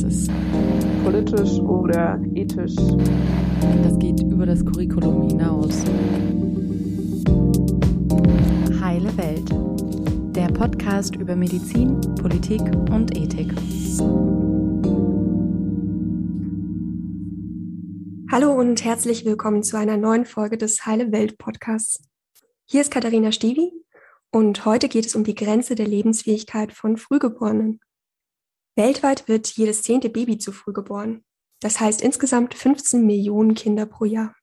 Das ist politisch oder ethisch. Das geht über das Curriculum hinaus. Heile Welt. Der Podcast über Medizin, Politik und Ethik. Hallo und herzlich willkommen zu einer neuen Folge des Heile Welt Podcasts. Hier ist Katharina Stievi und heute geht es um die Grenze der Lebensfähigkeit von Frühgeborenen. Weltweit wird jedes zehnte Baby zu früh geboren. Das heißt insgesamt 15 Millionen Kinder pro Jahr.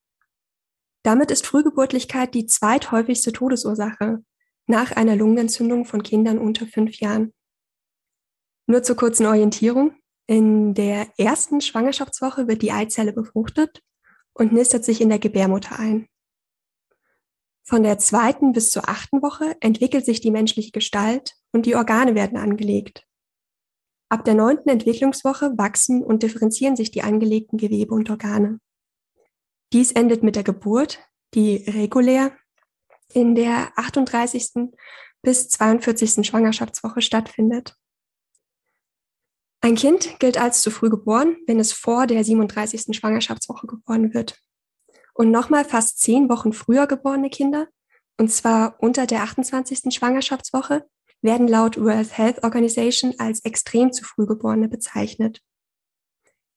Damit ist Frühgeburtlichkeit die zweithäufigste Todesursache nach einer Lungenentzündung von Kindern unter fünf Jahren. Nur zur kurzen Orientierung. In der ersten Schwangerschaftswoche wird die Eizelle befruchtet und nistet sich in der Gebärmutter ein. Von der zweiten bis zur achten Woche entwickelt sich die menschliche Gestalt und die Organe werden angelegt. Ab der neunten Entwicklungswoche wachsen und differenzieren sich die angelegten Gewebe und Organe. Dies endet mit der Geburt, die regulär in der 38. bis 42. Schwangerschaftswoche stattfindet. Ein Kind gilt als zu früh geboren, wenn es vor der 37. Schwangerschaftswoche geboren wird. Und nochmal fast zehn Wochen früher geborene Kinder, und zwar unter der 28. Schwangerschaftswoche, werden laut World Health Organization als extrem zu früh geborene bezeichnet.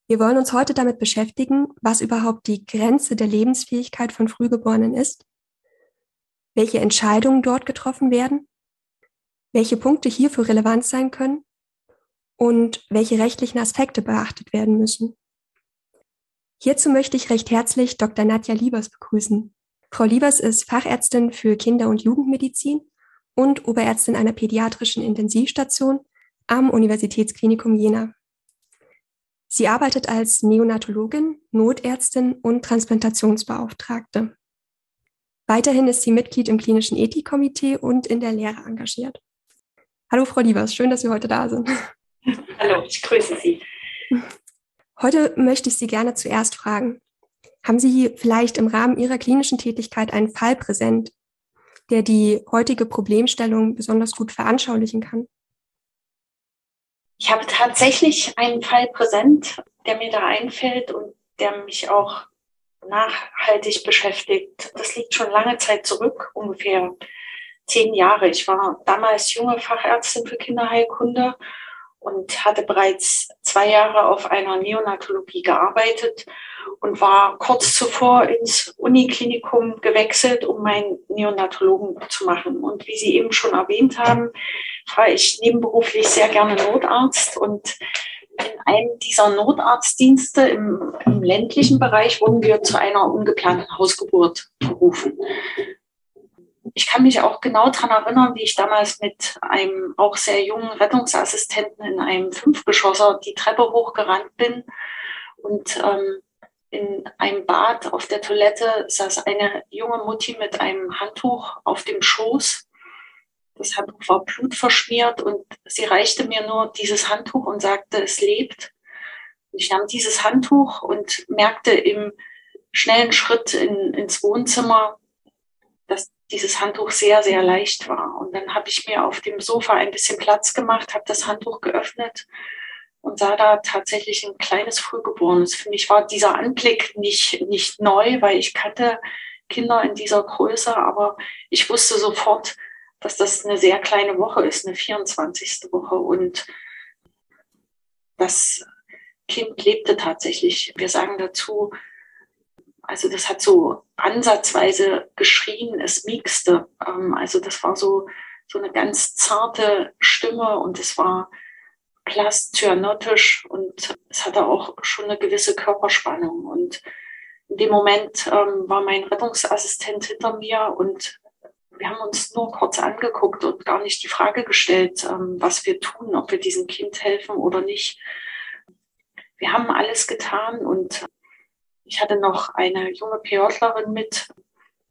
Wir wollen uns heute damit beschäftigen, was überhaupt die Grenze der Lebensfähigkeit von Frühgeborenen ist, welche Entscheidungen dort getroffen werden, welche Punkte hierfür relevant sein können und welche rechtlichen Aspekte beachtet werden müssen. Hierzu möchte ich recht herzlich Dr. Nadja Liebers begrüßen. Frau Liebers ist Fachärztin für Kinder- und Jugendmedizin und Oberärztin einer pädiatrischen Intensivstation am Universitätsklinikum Jena. Sie arbeitet als Neonatologin, Notärztin und Transplantationsbeauftragte. Weiterhin ist sie Mitglied im klinischen Ethikkomitee und in der Lehre engagiert. Hallo Frau Liebers, schön, dass Sie heute da sind. Hallo, ich grüße Sie. Heute möchte ich Sie gerne zuerst fragen, haben Sie vielleicht im Rahmen Ihrer klinischen Tätigkeit einen Fall präsent, der die heutige Problemstellung besonders gut veranschaulichen kann? Ich habe tatsächlich einen Fall präsent, der mir da einfällt und der mich auch nachhaltig beschäftigt. Das liegt schon lange Zeit zurück, ungefähr zehn Jahre. Ich war damals junge Fachärztin für Kinderheilkunde und hatte bereits zwei Jahre auf einer Neonatologie gearbeitet und war kurz zuvor ins Uniklinikum gewechselt, um meinen Neonatologen zu machen. Und wie Sie eben schon erwähnt haben, war ich nebenberuflich sehr gerne Notarzt und in einem dieser Notarztdienste im, im ländlichen Bereich wurden wir zu einer ungeplanten Hausgeburt berufen. Ich kann mich auch genau daran erinnern, wie ich damals mit einem auch sehr jungen Rettungsassistenten in einem Fünfgeschosser die Treppe hochgerannt bin und ähm, in einem Bad auf der Toilette saß eine junge Mutti mit einem Handtuch auf dem Schoß. Das Handtuch war blutverschmiert und sie reichte mir nur dieses Handtuch und sagte, es lebt. Ich nahm dieses Handtuch und merkte im schnellen Schritt in, ins Wohnzimmer, dass dieses Handtuch sehr, sehr leicht war. Und dann habe ich mir auf dem Sofa ein bisschen Platz gemacht, habe das Handtuch geöffnet und sah da tatsächlich ein kleines Frühgeborenes. Für mich war dieser Anblick nicht, nicht neu, weil ich kannte Kinder in dieser Größe, aber ich wusste sofort, dass das eine sehr kleine Woche ist, eine 24. Woche. Und das Kind lebte tatsächlich. Wir sagen dazu, also das hat so ansatzweise geschrien, es miexte. Ähm, also das war so, so eine ganz zarte Stimme und es war blass cyanotisch und es hatte auch schon eine gewisse Körperspannung. Und in dem Moment ähm, war mein Rettungsassistent hinter mir und wir haben uns nur kurz angeguckt und gar nicht die Frage gestellt, ähm, was wir tun, ob wir diesem Kind helfen oder nicht. Wir haben alles getan und ich hatte noch eine junge PJlerin mit,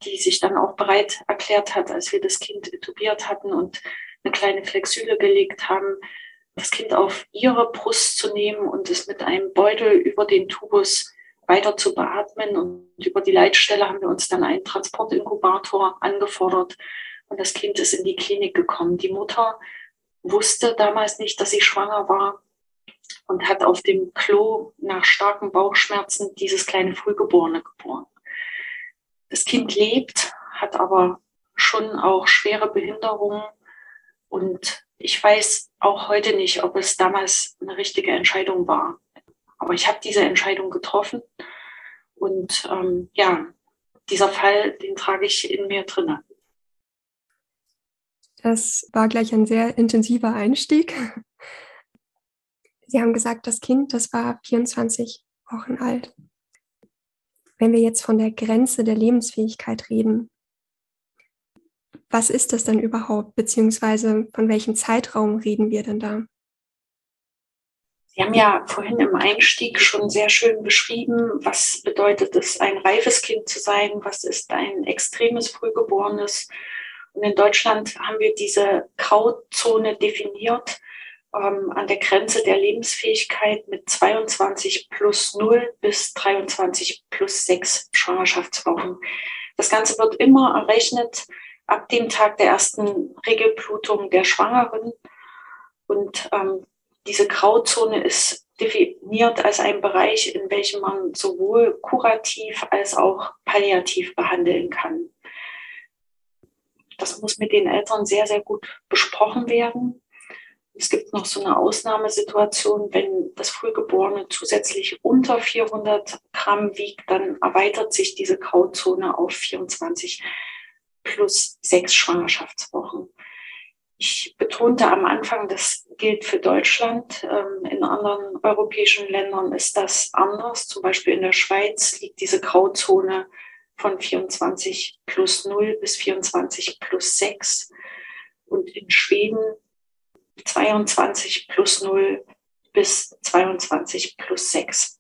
die sich dann auch bereit erklärt hat, als wir das Kind intubiert hatten und eine kleine Flexüle gelegt haben, das Kind auf ihre Brust zu nehmen und es mit einem Beutel über den Tubus weiter zu beatmen. Und über die Leitstelle haben wir uns dann einen Transportinkubator angefordert und das Kind ist in die Klinik gekommen. Die Mutter wusste damals nicht, dass sie schwanger war und hat auf dem Klo nach starken Bauchschmerzen dieses kleine Frühgeborene geboren. Das Kind lebt, hat aber schon auch schwere Behinderungen und ich weiß auch heute nicht, ob es damals eine richtige Entscheidung war. Aber ich habe diese Entscheidung getroffen und ähm, ja, dieser Fall, den trage ich in mir drinne. Das war gleich ein sehr intensiver Einstieg. Sie haben gesagt, das Kind, das war 24 Wochen alt. Wenn wir jetzt von der Grenze der Lebensfähigkeit reden, was ist das denn überhaupt, beziehungsweise von welchem Zeitraum reden wir denn da? Sie haben ja vorhin im Einstieg schon sehr schön beschrieben, was bedeutet es, ein reifes Kind zu sein, was ist ein extremes Frühgeborenes. Und in Deutschland haben wir diese Grauzone definiert ähm, an der Grenze der Lebensfähigkeit mit 22 plus 0 bis 23 plus 6 Schwangerschaftswochen. Das Ganze wird immer errechnet ab dem Tag der ersten Regelblutung der Schwangeren. Und ähm, diese Grauzone ist definiert als ein Bereich, in welchem man sowohl kurativ als auch palliativ behandeln kann. Das muss mit den Eltern sehr, sehr gut besprochen werden. Es gibt noch so eine Ausnahmesituation, wenn das Frühgeborene zusätzlich unter 400 Gramm wiegt, dann erweitert sich diese Grauzone auf 24 plus sechs Schwangerschaftswochen. Ich betonte am Anfang, das gilt für Deutschland. Ähm, in anderen europäischen Ländern ist das anders. Zum Beispiel in der Schweiz liegt diese Grauzone von 24 plus 0 bis 24 plus 6. Und in Schweden 22 plus 0 bis 22 plus 6.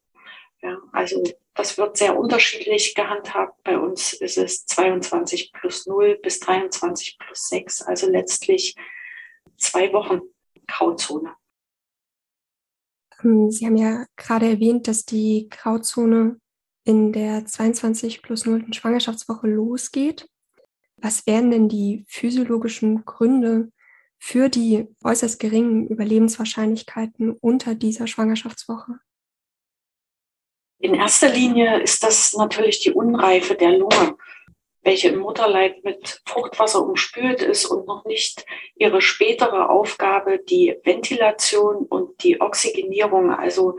Ja, also das wird sehr unterschiedlich gehandhabt. Bei uns ist es 22 plus 0 bis 23 plus 6, also letztlich zwei Wochen Grauzone. Ähm, Sie haben ja gerade erwähnt, dass die Grauzone in der 22 plus 0. Schwangerschaftswoche losgeht. Was wären denn die physiologischen Gründe für die äußerst geringen Überlebenswahrscheinlichkeiten unter dieser Schwangerschaftswoche? In erster Linie ist das natürlich die Unreife der Lunge, welche im Mutterleib mit Fruchtwasser umspült ist und noch nicht ihre spätere Aufgabe, die Ventilation und die Oxygenierung, also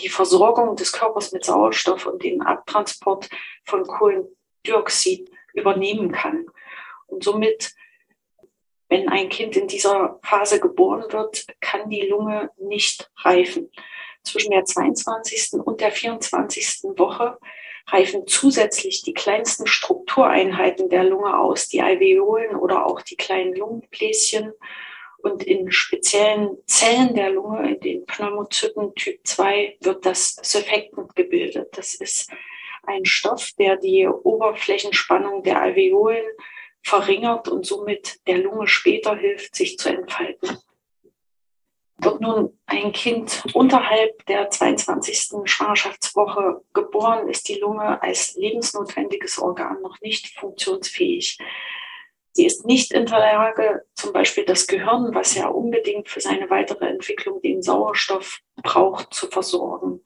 die Versorgung des Körpers mit Sauerstoff und den Abtransport von Kohlendioxid übernehmen kann. Und somit, wenn ein Kind in dieser Phase geboren wird, kann die Lunge nicht reifen zwischen der 22. und der 24. Woche reifen zusätzlich die kleinsten Struktureinheiten der Lunge aus, die Alveolen oder auch die kleinen Lungenbläschen. Und in speziellen Zellen der Lunge, in den Pneumozyten Typ 2, wird das Surfactant gebildet. Das ist ein Stoff, der die Oberflächenspannung der Alveolen verringert und somit der Lunge später hilft, sich zu entfalten. Wird nun ein Kind unterhalb der 22. Schwangerschaftswoche geboren, ist die Lunge als lebensnotwendiges Organ noch nicht funktionsfähig. Sie ist nicht in der Lage, zum Beispiel das Gehirn, was ja unbedingt für seine weitere Entwicklung den Sauerstoff braucht, zu versorgen.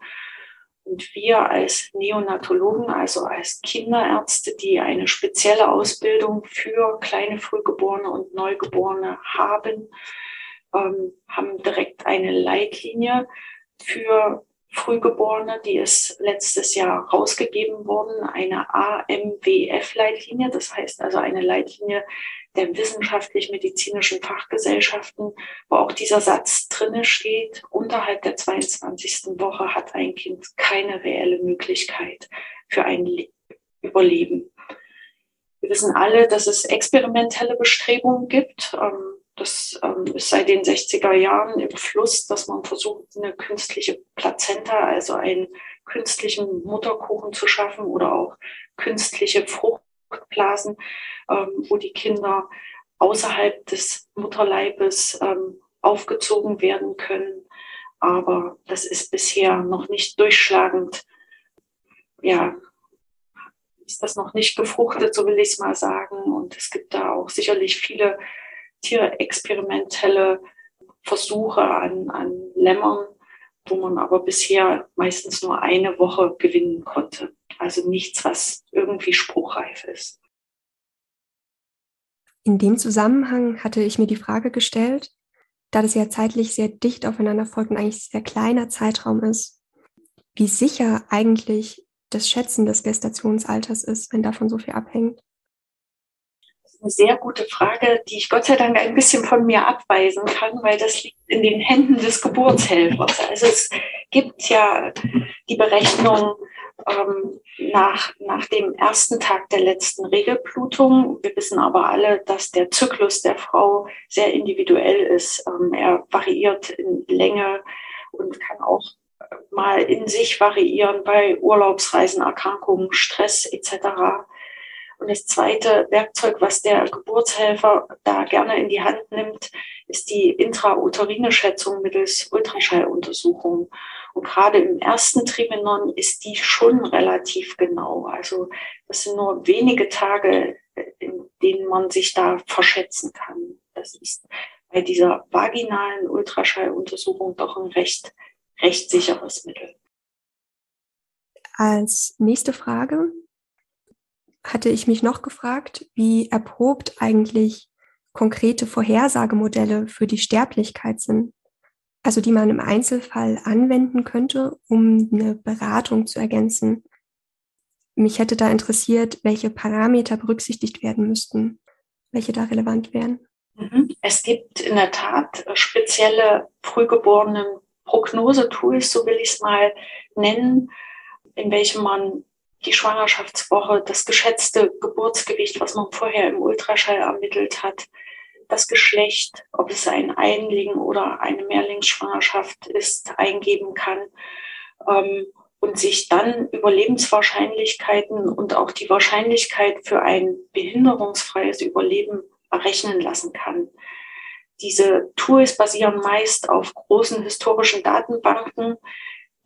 Und wir als Neonatologen, also als Kinderärzte, die eine spezielle Ausbildung für kleine Frühgeborene und Neugeborene haben, ähm, haben direkt eine Leitlinie für Frühgeborene, die ist letztes Jahr rausgegeben worden, eine AMWF-Leitlinie, das heißt also eine Leitlinie der wissenschaftlich-medizinischen Fachgesellschaften, wo auch dieser Satz drinne steht, unterhalb der 22. Woche hat ein Kind keine reelle Möglichkeit für ein Überleben. Wir wissen alle, dass es experimentelle Bestrebungen gibt. Ähm, das ähm, ist seit den 60er Jahren im Fluss, dass man versucht, eine künstliche Plazenta, also einen künstlichen Mutterkuchen zu schaffen oder auch künstliche Fruchtblasen, ähm, wo die Kinder außerhalb des Mutterleibes ähm, aufgezogen werden können. Aber das ist bisher noch nicht durchschlagend. Ja, ist das noch nicht gefruchtet, so will ich es mal sagen. Und es gibt da auch sicherlich viele tierexperimentelle Versuche an, an Lämmern, wo man aber bisher meistens nur eine Woche gewinnen konnte. Also nichts, was irgendwie spruchreif ist. In dem Zusammenhang hatte ich mir die Frage gestellt, da das ja zeitlich sehr dicht aufeinander folgt und eigentlich sehr kleiner Zeitraum ist, wie sicher eigentlich das Schätzen des Gestationsalters ist, wenn davon so viel abhängt eine sehr gute Frage, die ich Gott sei Dank ein bisschen von mir abweisen kann, weil das liegt in den Händen des Geburtshelfers. Also es gibt ja die Berechnung ähm, nach, nach dem ersten Tag der letzten Regelblutung. Wir wissen aber alle, dass der Zyklus der Frau sehr individuell ist. Ähm, er variiert in Länge und kann auch mal in sich variieren bei Urlaubsreisen, Erkrankungen, Stress etc. Und das zweite Werkzeug, was der Geburtshelfer da gerne in die Hand nimmt, ist die intrauterine Schätzung mittels Ultraschalluntersuchung. Und gerade im ersten Trimenon ist die schon relativ genau. Also das sind nur wenige Tage, in denen man sich da verschätzen kann. Das ist bei dieser vaginalen Ultraschalluntersuchung doch ein recht, recht sicheres Mittel. Als nächste Frage hatte ich mich noch gefragt, wie erprobt eigentlich konkrete Vorhersagemodelle für die Sterblichkeit sind. Also die man im Einzelfall anwenden könnte, um eine Beratung zu ergänzen. Mich hätte da interessiert, welche Parameter berücksichtigt werden müssten, welche da relevant wären. Mhm. Es gibt in der Tat spezielle frühgeborenen Prognosetools, so will ich es mal nennen, in welchem man die Schwangerschaftswoche, das geschätzte Geburtsgewicht, was man vorher im Ultraschall ermittelt hat, das Geschlecht, ob es ein Einling oder eine Mehrlingsschwangerschaft ist, eingeben kann ähm, und sich dann Überlebenswahrscheinlichkeiten und auch die Wahrscheinlichkeit für ein behinderungsfreies Überleben errechnen lassen kann. Diese Tools basieren meist auf großen historischen Datenbanken,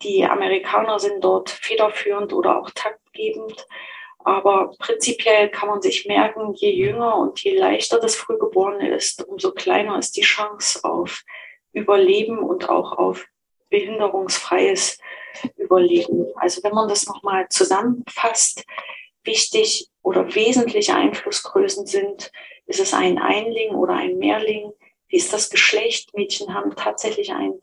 die Amerikaner sind dort federführend oder auch taktgebend. Aber prinzipiell kann man sich merken, je jünger und je leichter das Frühgeborene ist, umso kleiner ist die Chance auf Überleben und auch auf behinderungsfreies Überleben. Also wenn man das nochmal zusammenfasst, wichtig oder wesentliche Einflussgrößen sind, ist es ein Einling oder ein Mehrling? Wie ist das Geschlecht? Mädchen haben tatsächlich ein,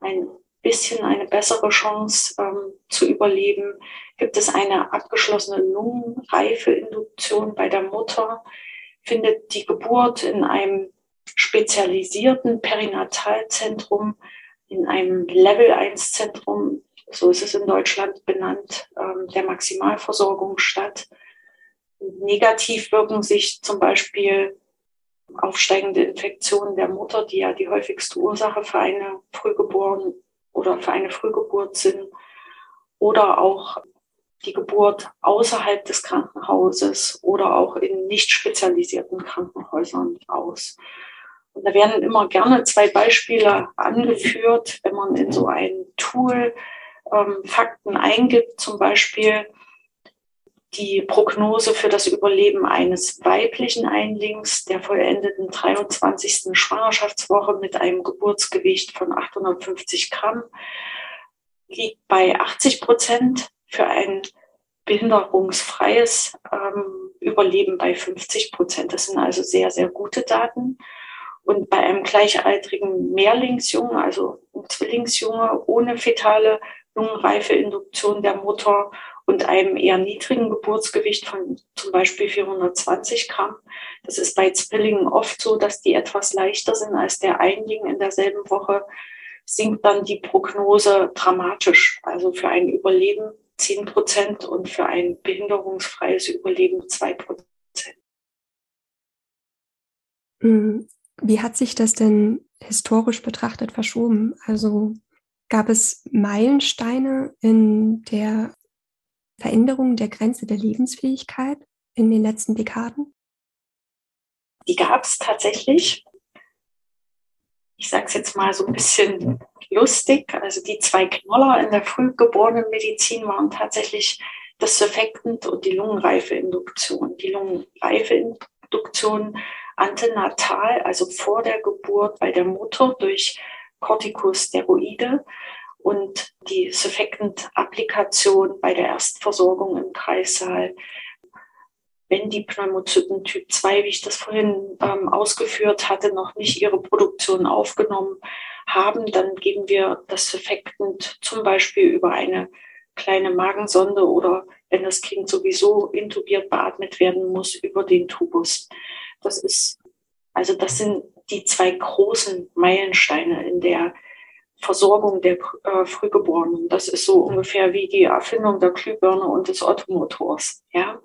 ein bisschen eine bessere Chance ähm, zu überleben? Gibt es eine abgeschlossene Lungenreifeinduktion bei der Mutter? Findet die Geburt in einem spezialisierten Perinatalzentrum, in einem Level-1-Zentrum, so ist es in Deutschland benannt, ähm, der Maximalversorgung statt? Negativ wirken sich zum Beispiel aufsteigende Infektionen der Mutter, die ja die häufigste Ursache für eine frühgeborene oder für eine Frühgeburt sind oder auch die Geburt außerhalb des Krankenhauses oder auch in nicht spezialisierten Krankenhäusern aus. Und da werden immer gerne zwei Beispiele angeführt, wenn man in so ein Tool ähm, Fakten eingibt, zum Beispiel die Prognose für das Überleben eines weiblichen Einlings der vollendeten 23. Schwangerschaftswoche mit einem Geburtsgewicht von 850 Gramm liegt bei 80 Prozent für ein behinderungsfreies ähm, Überleben bei 50 Prozent. Das sind also sehr, sehr gute Daten. Und bei einem gleichaltrigen Mehrlingsjungen, also Zwillingsjunge ohne fetale Lungenreifeinduktion der Mutter und einem eher niedrigen Geburtsgewicht von zum Beispiel 420 Gramm. Das ist bei Zwillingen oft so, dass die etwas leichter sind als der Einling in derselben Woche, sinkt dann die Prognose dramatisch. Also für ein Überleben 10 Prozent und für ein behinderungsfreies Überleben 2 Prozent. Hm, wie hat sich das denn historisch betrachtet verschoben? Also gab es Meilensteine in der Veränderungen der Grenze der Lebensfähigkeit in den letzten Dekaden? Die gab es tatsächlich. Ich sage es jetzt mal so ein bisschen lustig. Also die zwei Knoller in der frühgeborenen Medizin waren tatsächlich das Surfactant und die Lungenreifeinduktion. Die Lungenreifeinduktion antenatal, also vor der Geburt bei der Mutter durch Corticosteroide und die Surfactant-Applikation bei der Erstversorgung im Kreissaal. Wenn die Pneumozyten Typ 2, wie ich das vorhin ähm, ausgeführt hatte, noch nicht ihre Produktion aufgenommen haben, dann geben wir das Surfactant zum Beispiel über eine kleine Magensonde oder wenn das Kind sowieso intubiert beatmet werden muss, über den Tubus. Das ist, also das sind die zwei großen Meilensteine in der Versorgung der äh, Frühgeborenen. Das ist so ungefähr wie die Erfindung der Glühbirne und des Ottomotors. Ja?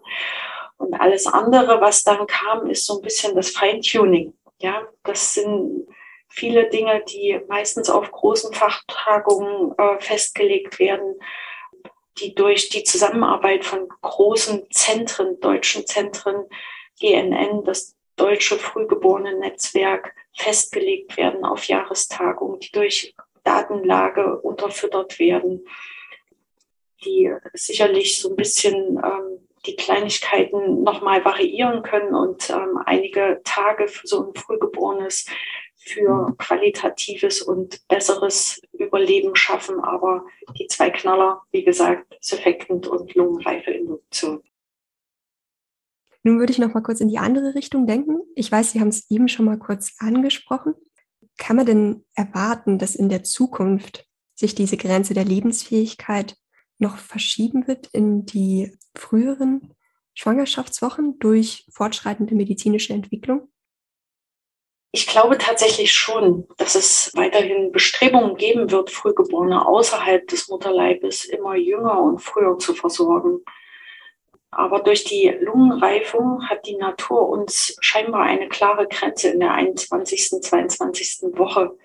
Und alles andere, was dann kam, ist so ein bisschen das Feintuning. Ja? Das sind viele Dinge, die meistens auf großen Fachtagungen äh, festgelegt werden, die durch die Zusammenarbeit von großen Zentren, deutschen Zentren, GNN, das Deutsche Frühgeborenen-Netzwerk, festgelegt werden auf Jahrestagungen, die durch Datenlage unterfüttert werden, die sicherlich so ein bisschen ähm, die Kleinigkeiten nochmal variieren können und ähm, einige Tage für so ein Frühgeborenes für qualitatives und besseres Überleben schaffen. Aber die zwei Knaller, wie gesagt, Surfactant und Lungenreifeinduktion. Nun würde ich noch mal kurz in die andere Richtung denken. Ich weiß, Sie haben es eben schon mal kurz angesprochen. Kann man denn erwarten, dass in der Zukunft sich diese Grenze der Lebensfähigkeit noch verschieben wird in die früheren Schwangerschaftswochen durch fortschreitende medizinische Entwicklung? Ich glaube tatsächlich schon, dass es weiterhin Bestrebungen geben wird, Frühgeborene außerhalb des Mutterleibes immer jünger und früher zu versorgen. Aber durch die Lungenreifung hat die Natur uns scheinbar eine klare Grenze in der 21., 22. Woche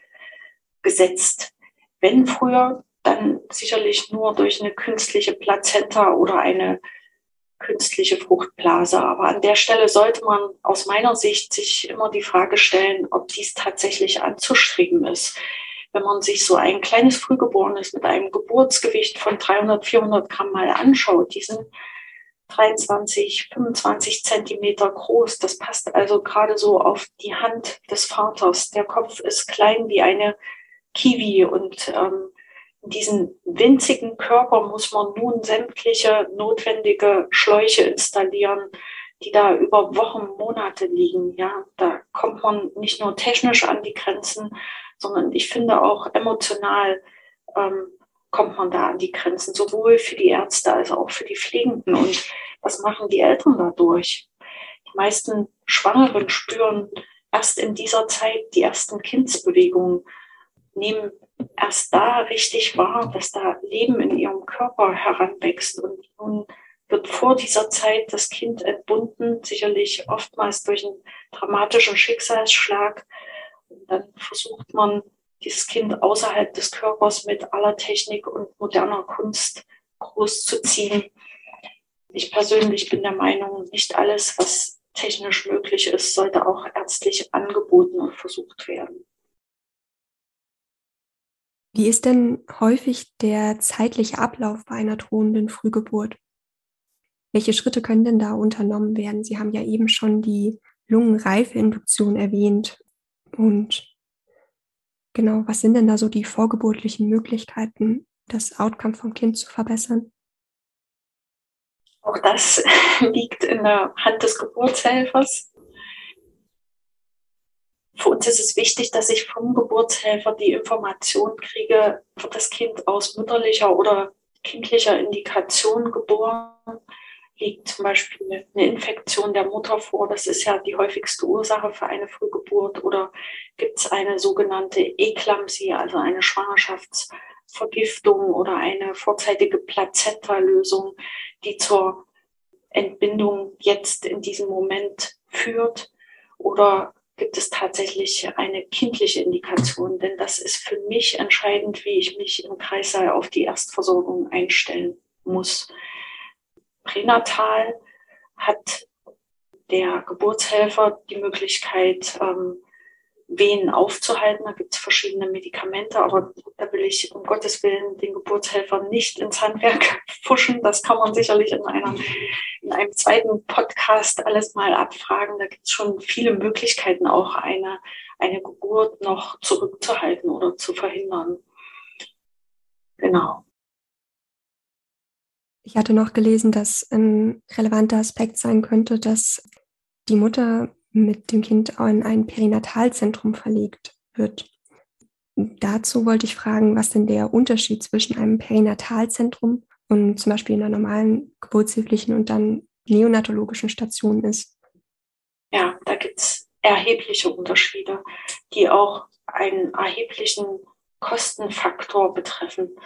gesetzt. Wenn früher, dann sicherlich nur durch eine künstliche Plazenta oder eine künstliche Fruchtblase. Aber an der Stelle sollte man aus meiner Sicht sich immer die Frage stellen, ob dies tatsächlich anzustreben ist. Wenn man sich so ein kleines Frühgeborenes mit einem Geburtsgewicht von 300, 400 Gramm mal anschaut, die sind 23, 25 Zentimeter groß. Das passt also gerade so auf die Hand des Vaters. Der Kopf ist klein wie eine Kiwi und ähm, in diesen winzigen Körper muss man nun sämtliche notwendige Schläuche installieren, die da über Wochen, Monate liegen. Ja, da kommt man nicht nur technisch an die Grenzen, sondern ich finde auch emotional ähm, kommt man da an die Grenzen, sowohl für die Ärzte als auch für die Pflegenden. Und was machen die Eltern dadurch? Die meisten Schwangeren spüren erst in dieser Zeit die ersten Kindsbewegungen, nehmen erst da richtig wahr, dass da Leben in ihrem Körper heranwächst. Und nun wird vor dieser Zeit das Kind entbunden, sicherlich oftmals durch einen dramatischen Schicksalsschlag. Und dann versucht man dieses Kind außerhalb des Körpers mit aller Technik und moderner Kunst großzuziehen. Ich persönlich bin der Meinung, nicht alles, was technisch möglich ist, sollte auch ärztlich angeboten und versucht werden. Wie ist denn häufig der zeitliche Ablauf bei einer drohenden Frühgeburt? Welche Schritte können denn da unternommen werden? Sie haben ja eben schon die Lungenreifeinduktion erwähnt. Und Genau, was sind denn da so die vorgeburtlichen Möglichkeiten, das Outcome vom Kind zu verbessern? Auch das liegt in der Hand des Geburtshelfers. Für uns ist es wichtig, dass ich vom Geburtshelfer die Information kriege, wird das Kind aus mütterlicher oder kindlicher Indikation geboren liegt zum Beispiel eine Infektion der Mutter vor. Das ist ja die häufigste Ursache für eine Frühgeburt. Oder gibt es eine sogenannte Eklampsie, also eine Schwangerschaftsvergiftung oder eine vorzeitige Plazenta-Lösung, die zur Entbindung jetzt in diesem Moment führt? Oder gibt es tatsächlich eine kindliche Indikation? Denn das ist für mich entscheidend, wie ich mich im Kreissaal auf die Erstversorgung einstellen muss pränatal hat der Geburtshelfer die Möglichkeit, ähm, Wehen aufzuhalten. Da gibt es verschiedene Medikamente, aber da will ich um Gottes Willen den Geburtshelfer nicht ins Handwerk pfuschen. Das kann man sicherlich in, einer, in einem zweiten Podcast alles mal abfragen. Da gibt es schon viele Möglichkeiten, auch eine, eine Geburt noch zurückzuhalten oder zu verhindern. Genau. Ich hatte noch gelesen, dass ein relevanter Aspekt sein könnte, dass die Mutter mit dem Kind in ein Perinatalzentrum verlegt wird. Dazu wollte ich fragen, was denn der Unterschied zwischen einem Perinatalzentrum und zum Beispiel einer normalen geburtshilflichen und dann neonatologischen Station ist. Ja, da gibt es erhebliche Unterschiede, die auch einen erheblichen Kostenfaktor betreffen.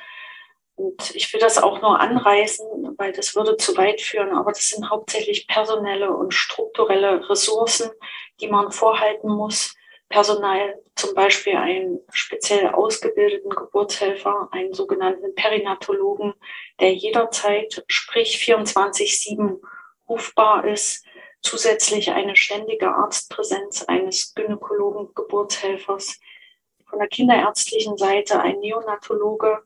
Und ich will das auch nur anreißen, weil das würde zu weit führen. Aber das sind hauptsächlich personelle und strukturelle Ressourcen, die man vorhalten muss. Personal, zum Beispiel einen speziell ausgebildeten Geburtshelfer, einen sogenannten Perinatologen, der jederzeit, sprich 24-7 rufbar ist. Zusätzlich eine ständige Arztpräsenz eines Gynäkologen, Geburtshelfers. Von der kinderärztlichen Seite ein Neonatologe,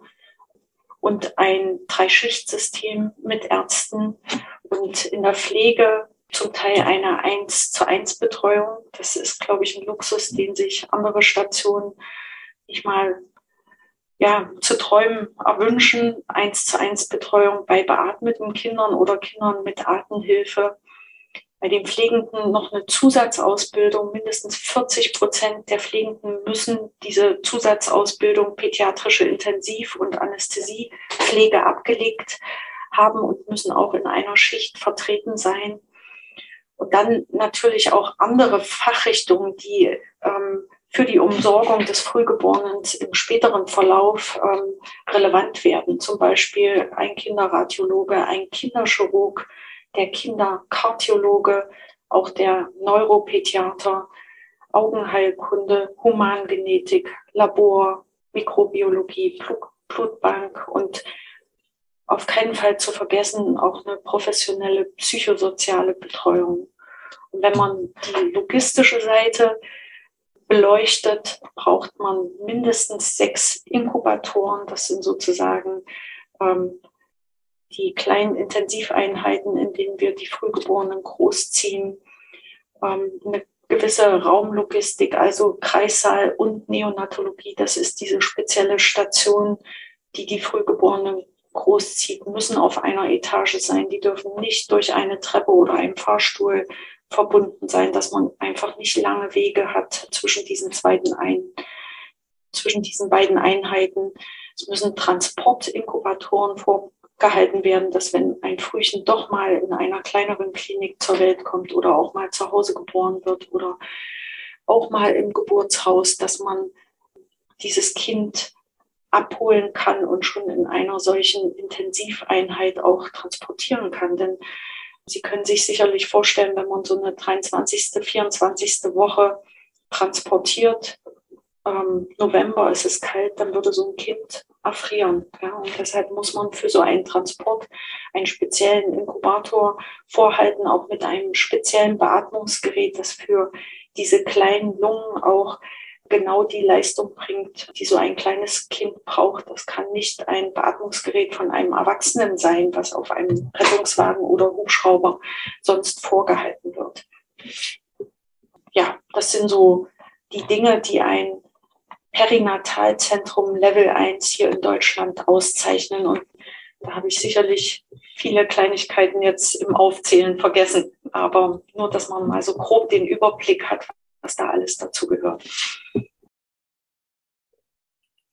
und ein Dreischichtsystem mit Ärzten und in der Pflege zum Teil eine 1 zu 1 Betreuung. Das ist, glaube ich, ein Luxus, den sich andere Stationen nicht mal ja, zu träumen erwünschen. 1 zu 1 Betreuung bei beatmeten Kindern oder Kindern mit Atemhilfe bei den Pflegenden noch eine Zusatzausbildung. Mindestens 40 Prozent der Pflegenden müssen diese Zusatzausbildung pädiatrische Intensiv- und Anästhesiepflege abgelegt haben und müssen auch in einer Schicht vertreten sein. Und dann natürlich auch andere Fachrichtungen, die ähm, für die Umsorgung des Frühgeborenen im späteren Verlauf ähm, relevant werden. Zum Beispiel ein Kinderradiologe, ein Kinderchirurg, der Kinderkardiologe, auch der Neuropädiater, Augenheilkunde, Humangenetik, Labor, Mikrobiologie, Blutbank und auf keinen Fall zu vergessen auch eine professionelle psychosoziale Betreuung. Und wenn man die logistische Seite beleuchtet, braucht man mindestens sechs Inkubatoren. Das sind sozusagen ähm, die kleinen Intensiveinheiten, in denen wir die Frühgeborenen großziehen, ähm, eine gewisse Raumlogistik, also Kreissaal und Neonatologie. Das ist diese spezielle Station, die die Frühgeborenen großzieht, müssen auf einer Etage sein. Die dürfen nicht durch eine Treppe oder einen Fahrstuhl verbunden sein, dass man einfach nicht lange Wege hat zwischen diesen ein, zwischen diesen beiden Einheiten. Es müssen Transportinkubatoren vor, gehalten werden, dass wenn ein Frühchen doch mal in einer kleineren Klinik zur Welt kommt oder auch mal zu Hause geboren wird oder auch mal im Geburtshaus, dass man dieses Kind abholen kann und schon in einer solchen Intensiveinheit auch transportieren kann. Denn Sie können sich sicherlich vorstellen, wenn man so eine 23., 24. Woche transportiert, ähm, November ist es kalt, dann würde so ein Kind erfrieren. Ja, und deshalb muss man für so einen Transport einen speziellen Inkubator vorhalten, auch mit einem speziellen Beatmungsgerät, das für diese kleinen Lungen auch genau die Leistung bringt, die so ein kleines Kind braucht. Das kann nicht ein Beatmungsgerät von einem Erwachsenen sein, was auf einem Rettungswagen oder Hubschrauber sonst vorgehalten wird. Ja, das sind so die Dinge, die ein Perinatalzentrum Level 1 hier in Deutschland auszeichnen. Und da habe ich sicherlich viele Kleinigkeiten jetzt im Aufzählen vergessen. Aber nur, dass man mal so grob den Überblick hat, was da alles dazu gehört.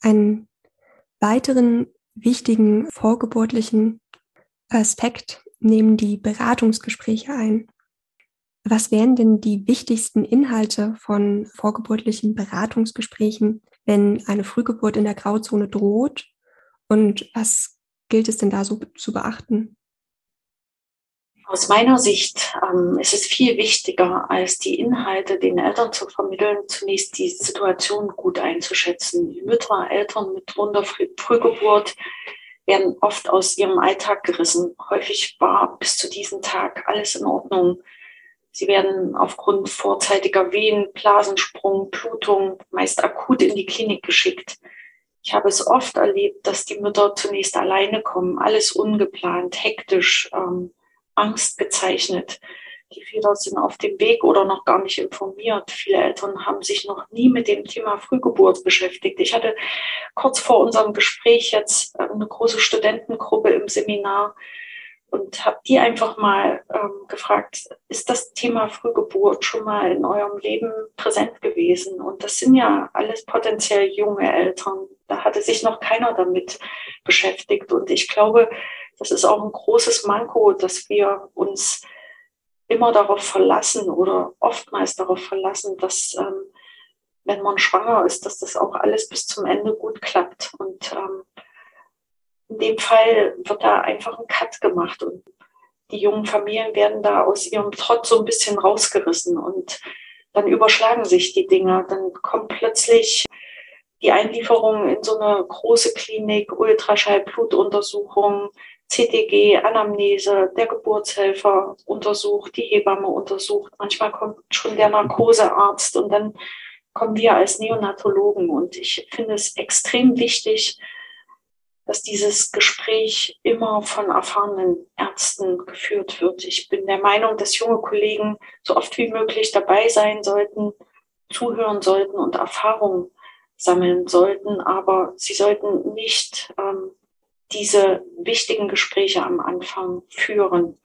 Einen weiteren wichtigen vorgeburtlichen Aspekt nehmen die Beratungsgespräche ein. Was wären denn die wichtigsten Inhalte von vorgeburtlichen Beratungsgesprächen, wenn eine Frühgeburt in der Grauzone droht? Und was gilt es denn da so zu beachten? Aus meiner Sicht ähm, ist es viel wichtiger, als die Inhalte den Eltern zu vermitteln, zunächst die Situation gut einzuschätzen. Mütter, Eltern mit runder Frühgeburt werden oft aus ihrem Alltag gerissen. Häufig war bis zu diesem Tag alles in Ordnung. Sie werden aufgrund vorzeitiger Wehen, Blasensprung, Blutung meist akut in die Klinik geschickt. Ich habe es oft erlebt, dass die Mütter zunächst alleine kommen, alles ungeplant, hektisch, ähm, Angst gezeichnet. die Väter sind auf dem Weg oder noch gar nicht informiert. Viele Eltern haben sich noch nie mit dem Thema Frühgeburt beschäftigt. Ich hatte kurz vor unserem Gespräch jetzt äh, eine große Studentengruppe im Seminar und habe die einfach mal ähm, gefragt, ist das Thema Frühgeburt schon mal in eurem Leben präsent gewesen? Und das sind ja alles potenziell junge Eltern. Da hatte sich noch keiner damit beschäftigt. Und ich glaube, das ist auch ein großes Manko, dass wir uns immer darauf verlassen oder oftmals darauf verlassen, dass ähm, wenn man schwanger ist, dass das auch alles bis zum Ende gut klappt. Und ähm, in dem Fall wird da einfach ein Cut gemacht und die jungen Familien werden da aus ihrem Trott so ein bisschen rausgerissen und dann überschlagen sich die Dinge. Dann kommt plötzlich die Einlieferung in so eine große Klinik, Ultraschall, Blutuntersuchung, CTG, Anamnese, der Geburtshelfer untersucht, die Hebamme untersucht. Manchmal kommt schon der Narkosearzt und dann kommen wir als Neonatologen. Und ich finde es extrem wichtig, dass dieses Gespräch immer von erfahrenen Ärzten geführt wird. Ich bin der Meinung, dass junge Kollegen so oft wie möglich dabei sein sollten, zuhören sollten und Erfahrungen sammeln sollten, aber sie sollten nicht ähm, diese wichtigen Gespräche am Anfang führen.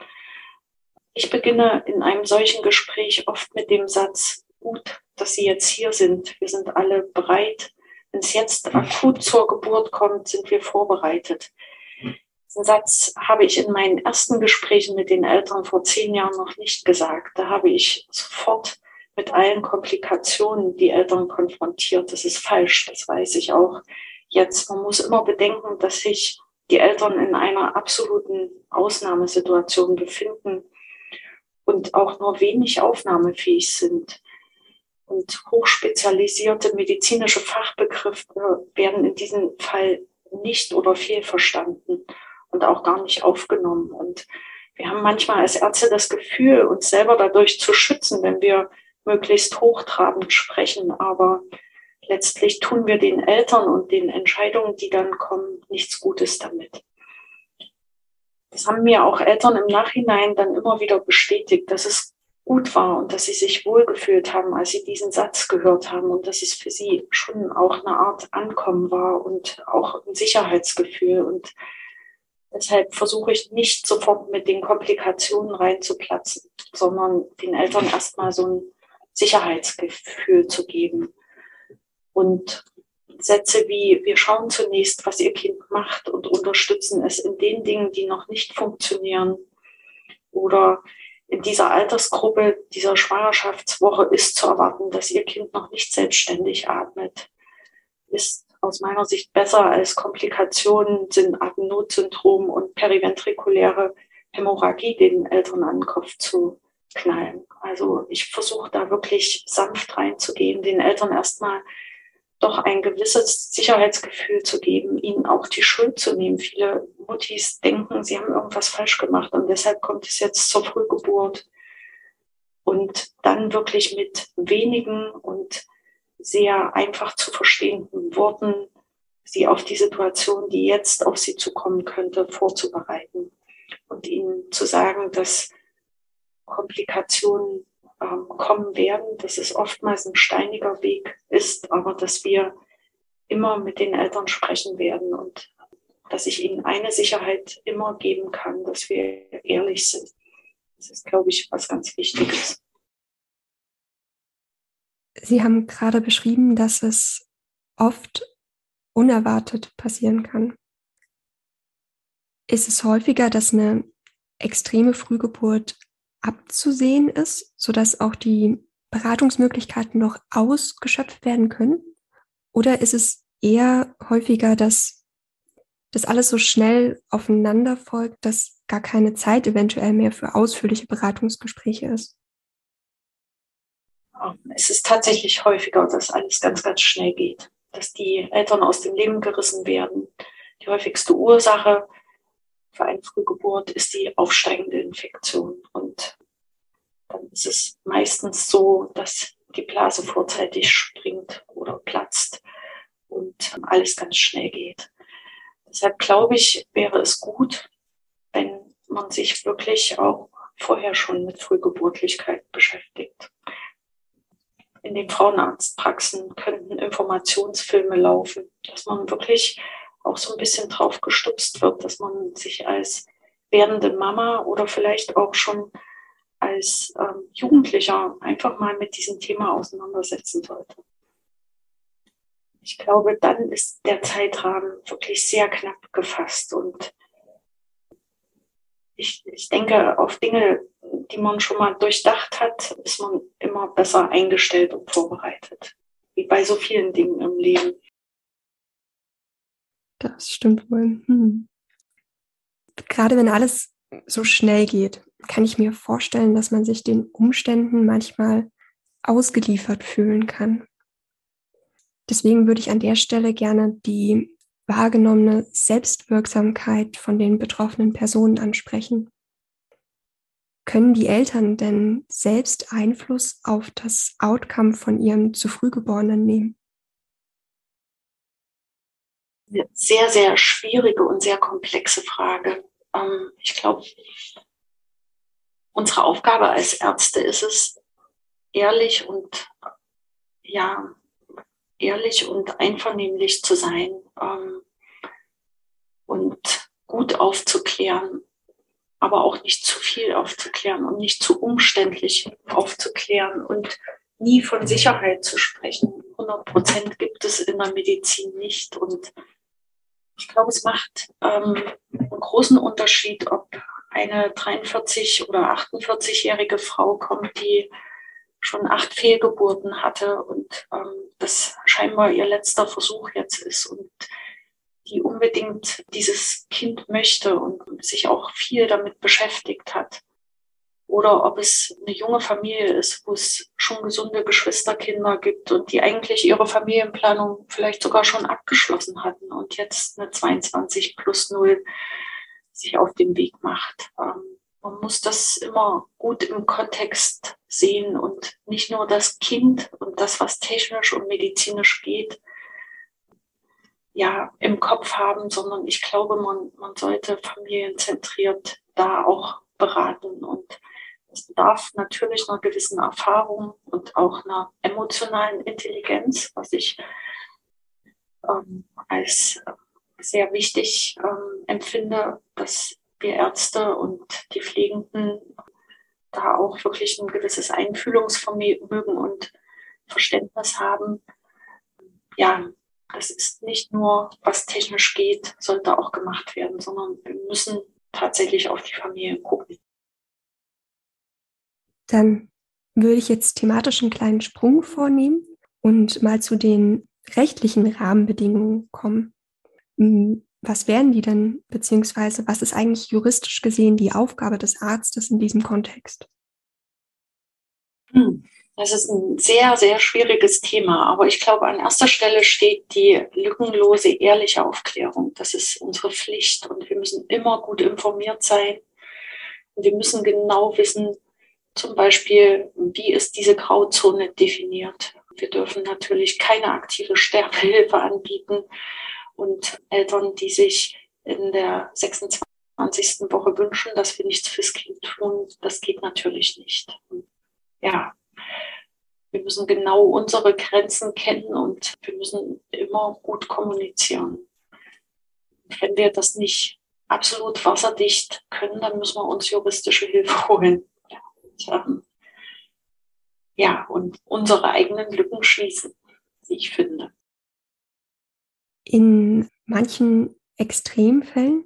Ich beginne in einem solchen Gespräch oft mit dem Satz, gut, dass Sie jetzt hier sind. Wir sind alle bereit, wenn es jetzt akut zur Geburt kommt, sind wir vorbereitet. Diesen Satz habe ich in meinen ersten Gesprächen mit den Eltern vor zehn Jahren noch nicht gesagt. Da habe ich sofort mit allen Komplikationen die Eltern konfrontiert. Das ist falsch, das weiß ich auch jetzt. Man muss immer bedenken, dass sich die Eltern in einer absoluten Ausnahmesituation befinden und auch nur wenig aufnahmefähig sind und hochspezialisierte medizinische Fachbegriffe werden in diesem Fall nicht oder viel verstanden und auch gar nicht aufgenommen. Und wir haben manchmal als Ärzte das Gefühl, uns selber dadurch zu schützen, wenn wir möglichst hochtrabend sprechen. Aber letztlich tun wir den Eltern und den Entscheidungen, die dann kommen, nichts Gutes damit. Das haben mir auch Eltern im Nachhinein dann immer wieder bestätigt, dass es gut war und dass sie sich wohlgefühlt haben, als sie diesen Satz gehört haben und dass es für sie schon auch eine Art Ankommen war und auch ein Sicherheitsgefühl. Und deshalb versuche ich nicht sofort mit den Komplikationen reinzuplatzen, sondern den Eltern erstmal so ein Sicherheitsgefühl zu geben. Und Sätze wie, wir schauen zunächst, was ihr Kind macht und unterstützen es in den Dingen, die noch nicht funktionieren. Oder in dieser Altersgruppe, dieser Schwangerschaftswoche ist zu erwarten, dass ihr Kind noch nicht selbstständig atmet. Ist aus meiner Sicht besser als Komplikationen sind Atemnotsyndrom und periventrikuläre Hämorrhagie den Eltern an den Kopf zu knallen. Also ich versuche da wirklich sanft reinzugehen, den Eltern erstmal doch ein gewisses Sicherheitsgefühl zu geben, ihnen auch die Schuld zu nehmen. Viele Muttis denken, sie haben irgendwas falsch gemacht und deshalb kommt es jetzt zur Frühgeburt. Und dann wirklich mit wenigen und sehr einfach zu verstehenden Worten sie auf die Situation, die jetzt auf sie zukommen könnte, vorzubereiten und ihnen zu sagen, dass Komplikationen kommen werden, dass es oftmals ein steiniger Weg ist, aber dass wir immer mit den Eltern sprechen werden und dass ich ihnen eine Sicherheit immer geben kann, dass wir ehrlich sind. Das ist, glaube ich, was ganz Wichtiges. Sie haben gerade beschrieben, dass es oft unerwartet passieren kann. Ist es häufiger, dass eine extreme Frühgeburt abzusehen ist, sodass auch die Beratungsmöglichkeiten noch ausgeschöpft werden können? Oder ist es eher häufiger, dass das alles so schnell aufeinander folgt, dass gar keine Zeit eventuell mehr für ausführliche Beratungsgespräche ist? Es ist tatsächlich häufiger, dass alles ganz, ganz schnell geht, dass die Eltern aus dem Leben gerissen werden. Die häufigste Ursache für eine Frühgeburt ist die aufsteigende Infektion. Dann ist es meistens so, dass die Blase vorzeitig springt oder platzt und alles ganz schnell geht. Deshalb glaube ich, wäre es gut, wenn man sich wirklich auch vorher schon mit Frühgeburtlichkeit beschäftigt. In den Frauenarztpraxen könnten Informationsfilme laufen, dass man wirklich auch so ein bisschen drauf gestupst wird, dass man sich als werdende Mama oder vielleicht auch schon als ähm, Jugendlicher einfach mal mit diesem Thema auseinandersetzen sollte. Ich glaube, dann ist der Zeitrahmen wirklich sehr knapp gefasst und ich, ich denke, auf Dinge, die man schon mal durchdacht hat, ist man immer besser eingestellt und vorbereitet. Wie bei so vielen Dingen im Leben. Das stimmt wohl. Hm. Gerade wenn alles so schnell geht, kann ich mir vorstellen, dass man sich den Umständen manchmal ausgeliefert fühlen kann. Deswegen würde ich an der Stelle gerne die wahrgenommene Selbstwirksamkeit von den betroffenen Personen ansprechen. Können die Eltern denn selbst Einfluss auf das Outcome von ihrem zu früh geborenen nehmen? Sehr, sehr schwierige und sehr komplexe Frage. Ähm, ich glaube, unsere Aufgabe als Ärzte ist es, ehrlich und ja, ehrlich und einvernehmlich zu sein ähm, und gut aufzuklären, aber auch nicht zu viel aufzuklären und nicht zu umständlich aufzuklären und nie von Sicherheit zu sprechen. 100 Prozent gibt es in der Medizin nicht und ich glaube, es macht ähm, einen großen Unterschied, ob eine 43 oder 48-jährige Frau kommt, die schon acht Fehlgeburten hatte und ähm, das scheinbar ihr letzter Versuch jetzt ist und die unbedingt dieses Kind möchte und sich auch viel damit beschäftigt hat. Oder ob es eine junge Familie ist, wo es schon gesunde Geschwisterkinder gibt und die eigentlich ihre Familienplanung vielleicht sogar schon abgeschlossen hatten und jetzt eine 22 plus 0 sich auf den Weg macht. Ähm, man muss das immer gut im Kontext sehen und nicht nur das Kind und das, was technisch und medizinisch geht, ja, im Kopf haben, sondern ich glaube, man, man sollte familienzentriert da auch beraten und es bedarf natürlich einer gewissen Erfahrung und auch einer emotionalen Intelligenz, was ich ähm, als sehr wichtig ähm, empfinde, dass wir Ärzte und die Pflegenden da auch wirklich ein gewisses Einfühlungsvermögen und Verständnis haben. Ja, das ist nicht nur, was technisch geht, sollte auch gemacht werden, sondern wir müssen tatsächlich auf die Familie gucken. Dann würde ich jetzt thematisch einen kleinen Sprung vornehmen und mal zu den rechtlichen Rahmenbedingungen kommen. Hm, was wären die denn, beziehungsweise was ist eigentlich juristisch gesehen die Aufgabe des Arztes in diesem Kontext? Hm, das ist ein sehr, sehr schwieriges Thema, aber ich glaube, an erster Stelle steht die lückenlose, ehrliche Aufklärung. Das ist unsere Pflicht und wir müssen immer gut informiert sein. Wir müssen genau wissen, zum Beispiel, wie ist diese Grauzone definiert. Wir dürfen natürlich keine aktive Sterbehilfe anbieten und Eltern, die sich in der 26. Woche wünschen, dass wir nichts fürs Kind tun, das geht natürlich nicht. Ja, wir müssen genau unsere Grenzen kennen und wir müssen immer gut kommunizieren. Wenn wir das nicht absolut wasserdicht können, dann müssen wir uns juristische Hilfe holen. Und, ähm, ja, und unsere eigenen Lücken schließen, wie ich finde. In manchen Extremfällen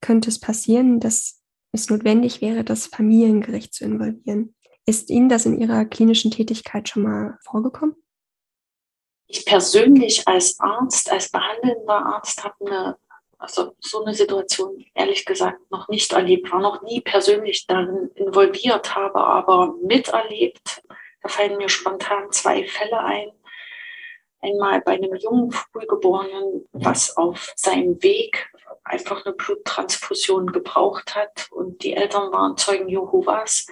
könnte es passieren, dass es notwendig wäre, das Familiengericht zu involvieren. Ist Ihnen das in Ihrer klinischen Tätigkeit schon mal vorgekommen? Ich persönlich als Arzt, als behandelnder Arzt habe eine, also so eine Situation ehrlich gesagt noch nicht erlebt, war noch nie persönlich darin involviert, habe aber miterlebt. Da fallen mir spontan zwei Fälle ein einmal bei einem jungen Frühgeborenen, was auf seinem Weg einfach eine Bluttransfusion gebraucht hat und die Eltern waren Zeugen Jehovas.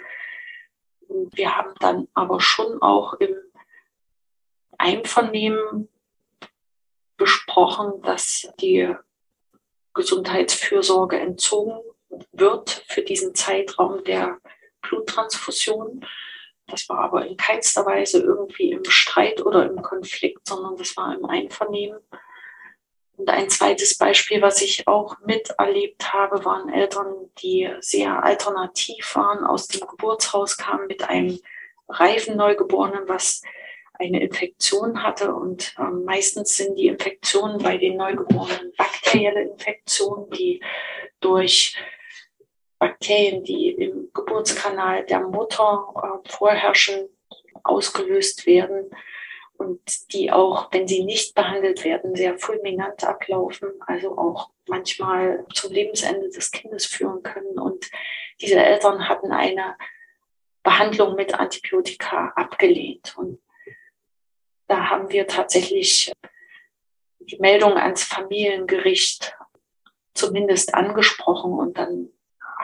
Und wir haben dann aber schon auch im Einvernehmen besprochen, dass die Gesundheitsfürsorge entzogen wird für diesen Zeitraum der Bluttransfusion. Das war aber in keinster Weise irgendwie im Streit oder im Konflikt, sondern das war im Einvernehmen. Und ein zweites Beispiel, was ich auch miterlebt habe, waren Eltern, die sehr alternativ waren, aus dem Geburtshaus kamen mit einem reifen Neugeborenen, was eine Infektion hatte. Und ähm, meistens sind die Infektionen bei den Neugeborenen bakterielle Infektionen, die durch Bakterien, die im Geburtskanal der Mutter äh, vorherrschen, ausgelöst werden und die auch, wenn sie nicht behandelt werden, sehr fulminant ablaufen, also auch manchmal zum Lebensende des Kindes führen können. Und diese Eltern hatten eine Behandlung mit Antibiotika abgelehnt. Und da haben wir tatsächlich die Meldung ans Familiengericht zumindest angesprochen und dann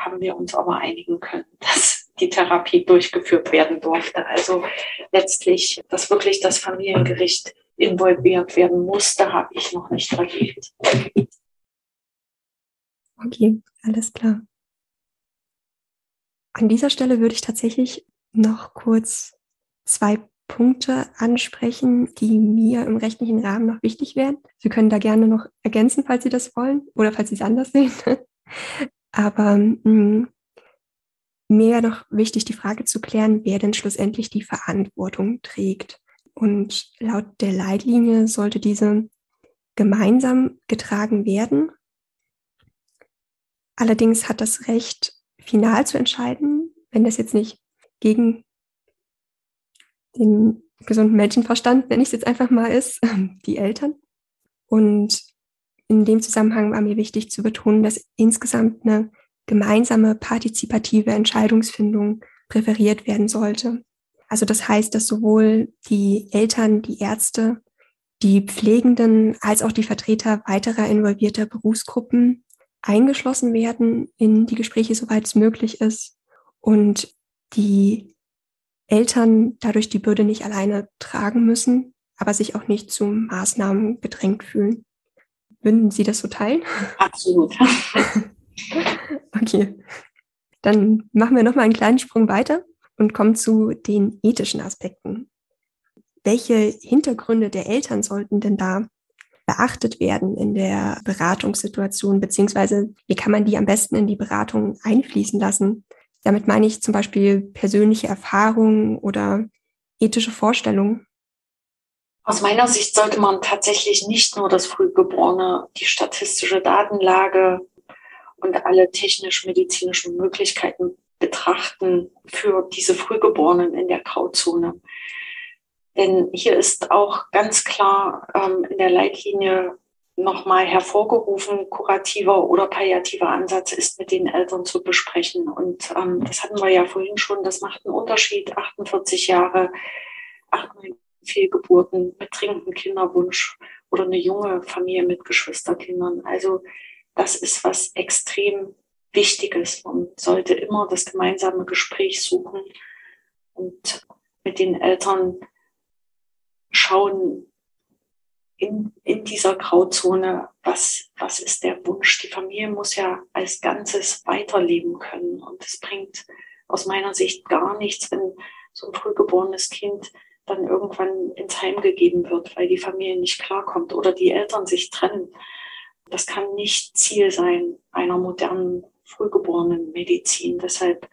haben wir uns aber einigen können, dass die Therapie durchgeführt werden durfte. Also letztlich, dass wirklich das Familiengericht involviert werden musste, habe ich noch nicht erlebt. Okay, alles klar. An dieser Stelle würde ich tatsächlich noch kurz zwei Punkte ansprechen, die mir im rechtlichen Rahmen noch wichtig wären. Sie können da gerne noch ergänzen, falls Sie das wollen oder falls Sie es anders sehen. Aber mh, mm, mir wäre noch wichtig, die Frage zu klären, wer denn schlussendlich die Verantwortung trägt. Und laut der Leitlinie sollte diese gemeinsam getragen werden. Allerdings hat das Recht, final zu entscheiden, wenn das jetzt nicht gegen den gesunden Menschenverstand, wenn ich es jetzt einfach mal ist, die Eltern. Und in dem Zusammenhang war mir wichtig zu betonen, dass insgesamt eine gemeinsame partizipative Entscheidungsfindung präferiert werden sollte. Also das heißt, dass sowohl die Eltern, die Ärzte, die Pflegenden als auch die Vertreter weiterer involvierter Berufsgruppen eingeschlossen werden in die Gespräche, soweit es möglich ist, und die Eltern dadurch die Bürde nicht alleine tragen müssen, aber sich auch nicht zu Maßnahmen gedrängt fühlen. Würden Sie das so teilen? Absolut. okay. Dann machen wir nochmal einen kleinen Sprung weiter und kommen zu den ethischen Aspekten. Welche Hintergründe der Eltern sollten denn da beachtet werden in der Beratungssituation, beziehungsweise wie kann man die am besten in die Beratung einfließen lassen? Damit meine ich zum Beispiel persönliche Erfahrungen oder ethische Vorstellungen. Aus meiner Sicht sollte man tatsächlich nicht nur das Frühgeborene, die statistische Datenlage und alle technisch-medizinischen Möglichkeiten betrachten für diese Frühgeborenen in der Grauzone. Denn hier ist auch ganz klar ähm, in der Leitlinie nochmal hervorgerufen, kurativer oder palliativer Ansatz ist mit den Eltern zu besprechen. Und ähm, das hatten wir ja vorhin schon, das macht einen Unterschied, 48 Jahre, Fehlgeburten mit dringendem Kinderwunsch oder eine junge Familie mit Geschwisterkindern. Also das ist was extrem Wichtiges. Man sollte immer das gemeinsame Gespräch suchen und mit den Eltern schauen, in, in dieser Grauzone, was, was ist der Wunsch? Die Familie muss ja als Ganzes weiterleben können. Und es bringt aus meiner Sicht gar nichts, wenn so ein frühgeborenes Kind dann irgendwann ins Heim gegeben wird, weil die Familie nicht klarkommt oder die Eltern sich trennen. Das kann nicht Ziel sein einer modernen frühgeborenen Medizin. Deshalb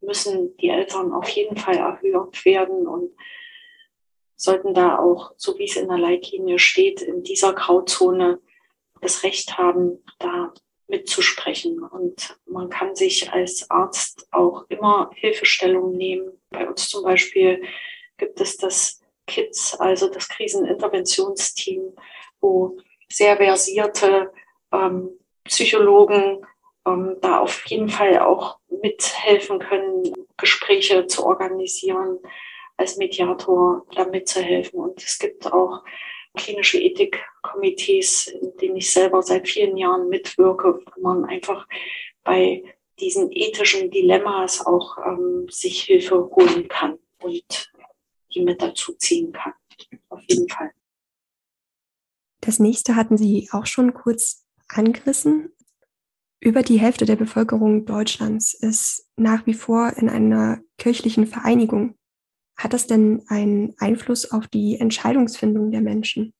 müssen die Eltern auf jeden Fall erhöht werden und sollten da auch, so wie es in der Leitlinie steht, in dieser Grauzone das Recht haben, da mitzusprechen. Und man kann sich als Arzt auch immer Hilfestellung nehmen. Bei uns zum Beispiel gibt es das KITS, also das Kriseninterventionsteam, wo sehr versierte ähm, Psychologen ähm, da auf jeden Fall auch mithelfen können, Gespräche zu organisieren, als Mediator da mitzuhelfen. Und es gibt auch klinische Ethikkomitees, in denen ich selber seit vielen Jahren mitwirke, wo man einfach bei diesen ethischen Dilemmas auch ähm, sich Hilfe holen kann und die mit dazu ziehen kann. Auf jeden Fall. Das nächste hatten Sie auch schon kurz angerissen. Über die Hälfte der Bevölkerung Deutschlands ist nach wie vor in einer kirchlichen Vereinigung. Hat das denn einen Einfluss auf die Entscheidungsfindung der Menschen?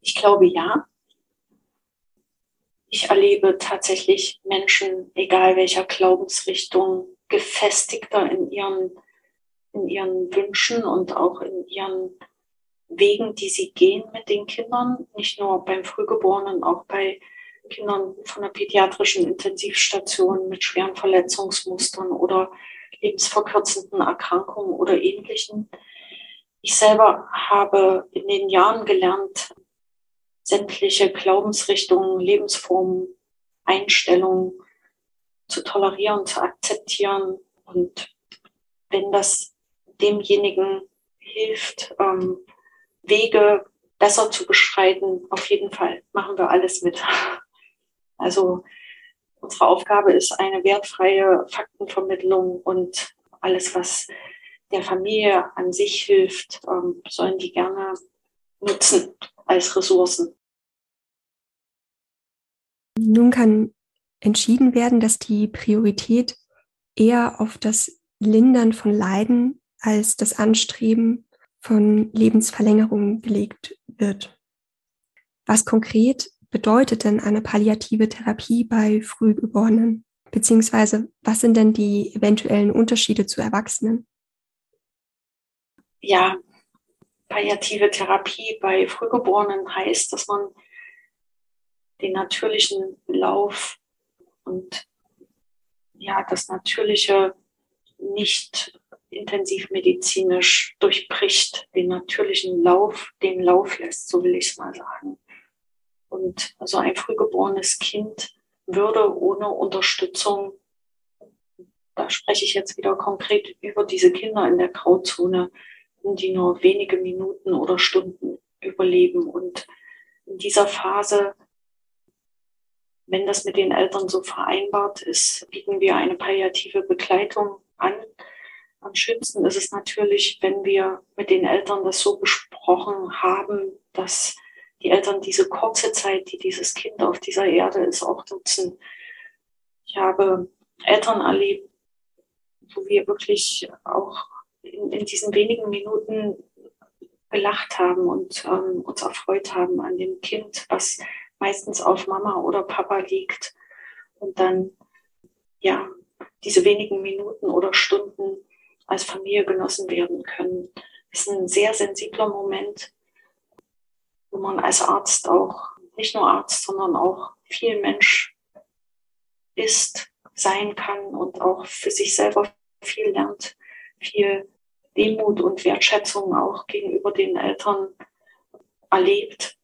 Ich glaube ja. Ich erlebe tatsächlich Menschen, egal welcher Glaubensrichtung, gefestigter in ihren, in ihren Wünschen und auch in ihren Wegen, die sie gehen mit den Kindern, nicht nur beim Frühgeborenen, auch bei Kindern von der pädiatrischen Intensivstation mit schweren Verletzungsmustern oder lebensverkürzenden Erkrankungen oder ähnlichen. Ich selber habe in den Jahren gelernt, sämtliche Glaubensrichtungen, Lebensformen, Einstellungen zu tolerieren, zu akzeptieren. Und wenn das demjenigen hilft, ähm, Wege besser zu beschreiten, auf jeden Fall machen wir alles mit. Also unsere Aufgabe ist eine wertfreie Faktenvermittlung und alles, was der Familie an sich hilft, ähm, sollen die gerne nutzen als Ressourcen. Nun kann entschieden werden, dass die Priorität eher auf das Lindern von Leiden als das Anstreben von Lebensverlängerung gelegt wird. Was konkret bedeutet denn eine palliative Therapie bei Frühgeborenen? Beziehungsweise was sind denn die eventuellen Unterschiede zu Erwachsenen? Ja, palliative Therapie bei Frühgeborenen heißt, dass man den natürlichen Lauf und ja, das Natürliche nicht intensivmedizinisch durchbricht, den natürlichen Lauf, den Lauf lässt, so will ich es mal sagen. Und so ein frühgeborenes Kind würde ohne Unterstützung, da spreche ich jetzt wieder konkret über diese Kinder in der Grauzone, die nur wenige Minuten oder Stunden überleben. Und in dieser Phase wenn das mit den Eltern so vereinbart ist, bieten wir eine palliative Begleitung an. Am schönsten ist es natürlich, wenn wir mit den Eltern das so besprochen haben, dass die Eltern diese kurze Zeit, die dieses Kind auf dieser Erde ist, auch nutzen. Ich habe Eltern erlebt, wo wir wirklich auch in, in diesen wenigen Minuten gelacht haben und ähm, uns erfreut haben an dem Kind, was meistens auf Mama oder Papa liegt und dann ja diese wenigen Minuten oder Stunden als Familie genossen werden können. Das ist ein sehr sensibler Moment, wo man als Arzt auch, nicht nur Arzt, sondern auch viel Mensch ist, sein kann und auch für sich selber viel lernt, viel Demut und Wertschätzung auch gegenüber den Eltern erlebt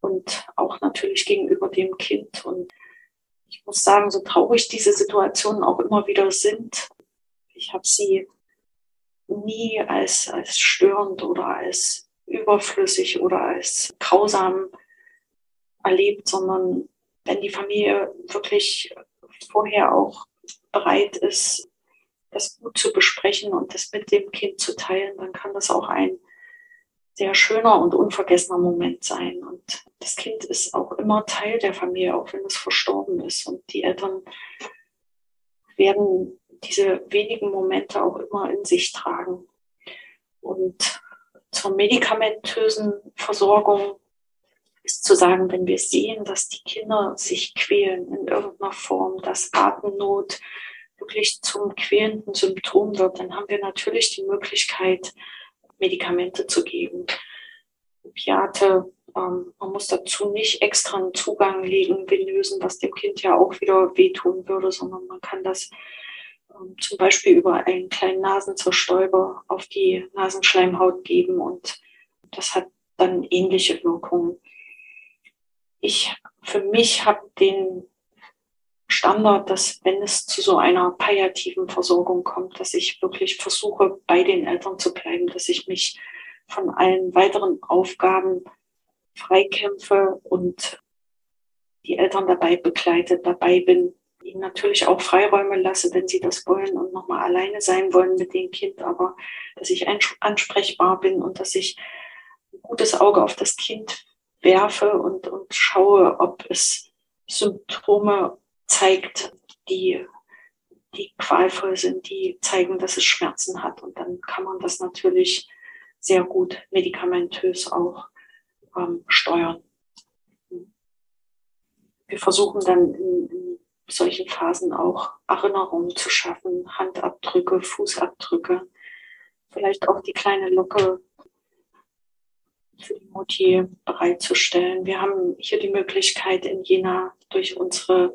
und auch natürlich gegenüber dem Kind. Und ich muss sagen, so traurig diese Situationen auch immer wieder sind, ich habe sie nie als, als störend oder als überflüssig oder als grausam erlebt, sondern wenn die Familie wirklich vorher auch bereit ist, das gut zu besprechen und das mit dem Kind zu teilen, dann kann das auch ein sehr schöner und unvergessener Moment sein. Und das Kind ist auch immer Teil der Familie, auch wenn es verstorben ist. Und die Eltern werden diese wenigen Momente auch immer in sich tragen. Und zur medikamentösen Versorgung ist zu sagen, wenn wir sehen, dass die Kinder sich quälen in irgendeiner Form, dass Atemnot wirklich zum quälenden Symptom wird, dann haben wir natürlich die Möglichkeit, Medikamente zu geben. Opiate, ähm, man muss dazu nicht extra einen Zugang legen, venösen, was dem Kind ja auch wieder wehtun würde, sondern man kann das zum Beispiel über einen kleinen Nasenzerstäuber auf die Nasenschleimhaut geben und das hat dann ähnliche Wirkungen. Ich für mich habe den Standard, dass wenn es zu so einer palliativen Versorgung kommt, dass ich wirklich versuche, bei den Eltern zu bleiben, dass ich mich von allen weiteren Aufgaben freikämpfe und die Eltern dabei begleite, dabei bin, ihnen natürlich auch Freiräume lasse, wenn sie das wollen und nochmal alleine sein wollen mit dem Kind, aber dass ich ansprechbar bin und dass ich ein gutes Auge auf das Kind werfe und, und schaue, ob es Symptome zeigt, die, die qualvoll sind, die zeigen, dass es Schmerzen hat. Und dann kann man das natürlich sehr gut medikamentös auch ähm, steuern. Wir versuchen dann in, solchen Phasen auch Erinnerungen zu schaffen, Handabdrücke, Fußabdrücke, vielleicht auch die kleine Locke für die Mutti bereitzustellen. Wir haben hier die Möglichkeit in Jena durch unsere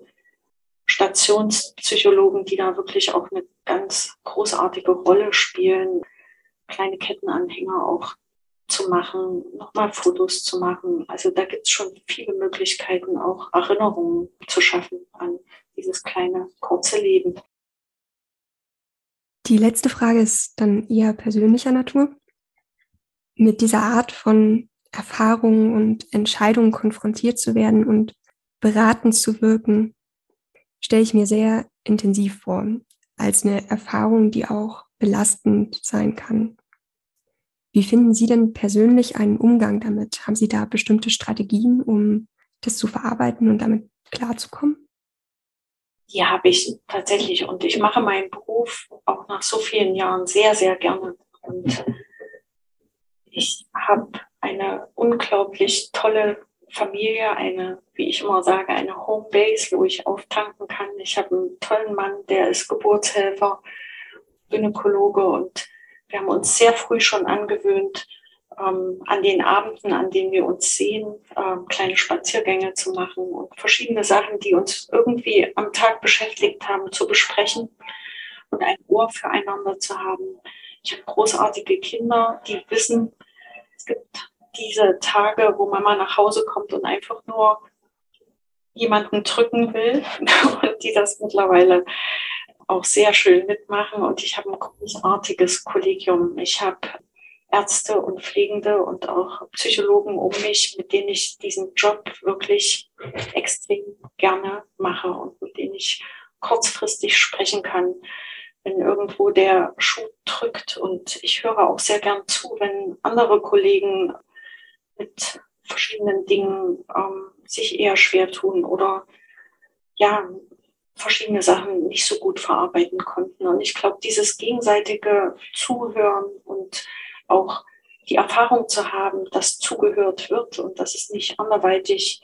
Stationspsychologen, die da wirklich auch eine ganz großartige Rolle spielen, kleine Kettenanhänger auch zu machen, nochmal Fotos zu machen. Also da gibt es schon viele Möglichkeiten, auch Erinnerungen zu schaffen an dieses kleine, kurze Leben. Die letzte Frage ist dann eher persönlicher Natur. Mit dieser Art von Erfahrungen und Entscheidungen konfrontiert zu werden und beratend zu wirken, stelle ich mir sehr intensiv vor, als eine Erfahrung, die auch belastend sein kann. Wie finden Sie denn persönlich einen Umgang damit? Haben Sie da bestimmte Strategien, um das zu verarbeiten und damit klarzukommen? Die habe ich tatsächlich und ich mache meinen Beruf auch nach so vielen Jahren sehr, sehr gerne. Und ich habe eine unglaublich tolle Familie, eine, wie ich immer sage, eine Homebase, wo ich auftanken kann. Ich habe einen tollen Mann, der ist Geburtshelfer, Gynäkologe und wir haben uns sehr früh schon angewöhnt, ähm, an den Abenden, an denen wir uns sehen, ähm, kleine Spaziergänge zu machen und verschiedene Sachen, die uns irgendwie am Tag beschäftigt haben, zu besprechen und ein Ohr füreinander zu haben. Ich habe großartige Kinder, die wissen, es gibt diese Tage, wo Mama nach Hause kommt und einfach nur jemanden drücken will und die das mittlerweile auch sehr schön mitmachen. Und ich habe ein großartiges Kollegium. Ich habe Ärzte und Pflegende und auch Psychologen um mich, mit denen ich diesen Job wirklich extrem gerne mache und mit denen ich kurzfristig sprechen kann, wenn irgendwo der Schuh drückt. Und ich höre auch sehr gern zu, wenn andere Kollegen mit verschiedenen Dingen ähm, sich eher schwer tun oder ja, verschiedene Sachen nicht so gut verarbeiten konnten. Und ich glaube, dieses gegenseitige Zuhören und auch die Erfahrung zu haben, dass zugehört wird und dass es nicht anderweitig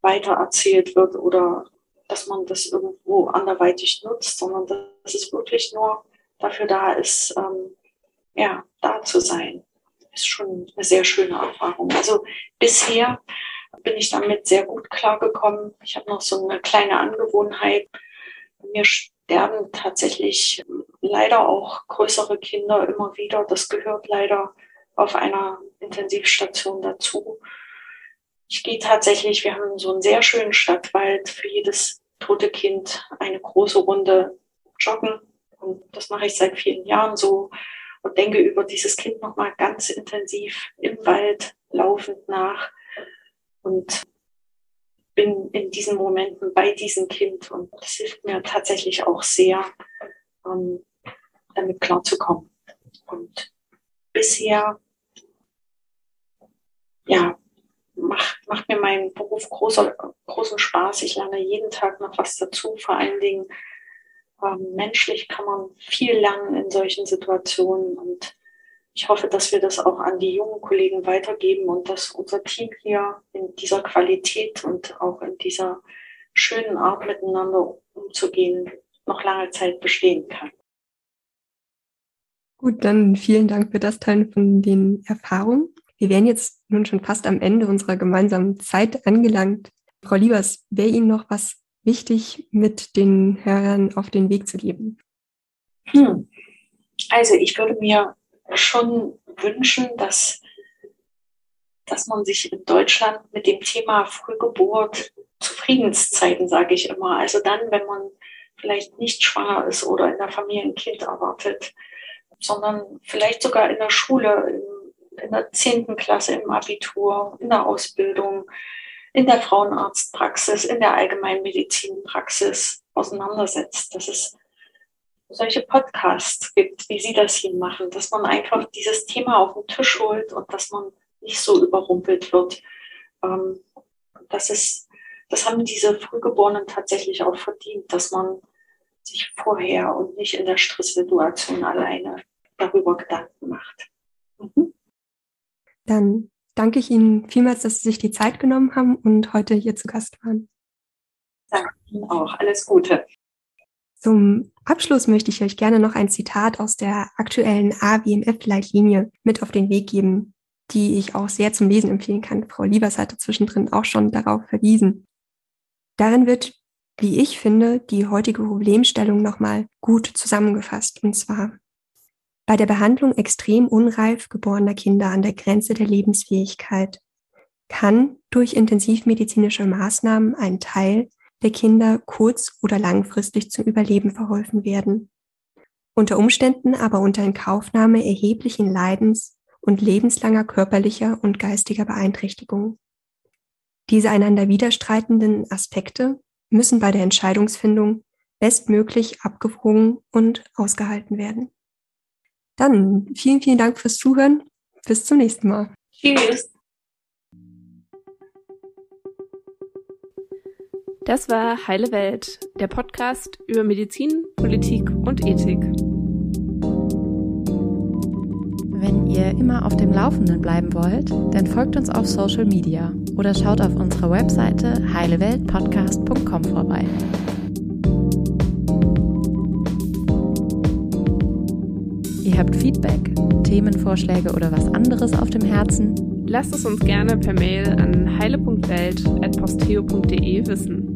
weitererzählt wird oder dass man das irgendwo anderweitig nutzt, sondern dass es wirklich nur dafür da ist, ähm, ja, da zu sein, ist schon eine sehr schöne Erfahrung. Also bisher bin ich damit sehr gut klargekommen. Ich habe noch so eine kleine Angewohnheit. Mir sterben tatsächlich leider auch größere Kinder immer wieder. Das gehört leider auf einer Intensivstation dazu. Ich gehe tatsächlich, wir haben so einen sehr schönen Stadtwald für jedes tote Kind eine große Runde joggen. Und das mache ich seit vielen Jahren so und denke über dieses Kind nochmal ganz intensiv im Wald laufend nach und bin in diesen Momenten bei diesem Kind und das hilft mir tatsächlich auch sehr, ähm, damit klarzukommen. Und bisher, ja, macht, macht mir mein Beruf großer, großen Spaß. Ich lerne jeden Tag noch was dazu. Vor allen Dingen ähm, menschlich kann man viel lernen in solchen Situationen und ich hoffe, dass wir das auch an die jungen Kollegen weitergeben und dass unser Team hier in dieser Qualität und auch in dieser schönen Art miteinander umzugehen noch lange Zeit bestehen kann. Gut, dann vielen Dank für das Teilen von den Erfahrungen. Wir wären jetzt nun schon fast am Ende unserer gemeinsamen Zeit angelangt. Frau Liebers, wäre Ihnen noch was wichtig mit den Hörern auf den Weg zu geben? Hm. Also ich würde mir schon wünschen, dass, dass man sich in Deutschland mit dem Thema Frühgeburt zu Friedenszeiten, sage ich immer, also dann, wenn man vielleicht nicht schwanger ist oder in der Familie ein Kind erwartet, sondern vielleicht sogar in der Schule, in, der zehnten Klasse im Abitur, in der Ausbildung, in der Frauenarztpraxis, in der Allgemeinmedizinpraxis auseinandersetzt. Das ist solche Podcasts gibt, wie Sie das hier machen, dass man einfach dieses Thema auf den Tisch holt und dass man nicht so überrumpelt wird. Ähm, das ist das haben diese Frühgeborenen tatsächlich auch verdient, dass man sich vorher und nicht in der Stresssituation alleine darüber Gedanken macht. Mhm. Dann danke ich Ihnen vielmals, dass Sie sich die Zeit genommen haben und heute hier zu Gast waren. Danke Ihnen auch. Alles Gute. Zum Abschluss möchte ich euch gerne noch ein Zitat aus der aktuellen AWMF-Leitlinie mit auf den Weg geben, die ich auch sehr zum Lesen empfehlen kann. Frau Liebers hatte zwischendrin auch schon darauf verwiesen. Darin wird, wie ich finde, die heutige Problemstellung nochmal gut zusammengefasst. Und zwar bei der Behandlung extrem unreif geborener Kinder an der Grenze der Lebensfähigkeit kann durch intensivmedizinische Maßnahmen ein Teil der Kinder kurz- oder langfristig zum Überleben verholfen werden. Unter Umständen aber unter Inkaufnahme erheblichen Leidens und lebenslanger körperlicher und geistiger Beeinträchtigung. Diese einander widerstreitenden Aspekte müssen bei der Entscheidungsfindung bestmöglich abgewogen und ausgehalten werden. Dann vielen, vielen Dank fürs Zuhören. Bis zum nächsten Mal. Tschüss. Das war Heile Welt, der Podcast über Medizin, Politik und Ethik. Wenn ihr immer auf dem Laufenden bleiben wollt, dann folgt uns auf Social Media oder schaut auf unserer Webseite heileweltpodcast.com vorbei. Ihr habt Feedback, Themenvorschläge oder was anderes auf dem Herzen? Lasst es uns gerne per Mail an heile.welt.posteo.de wissen.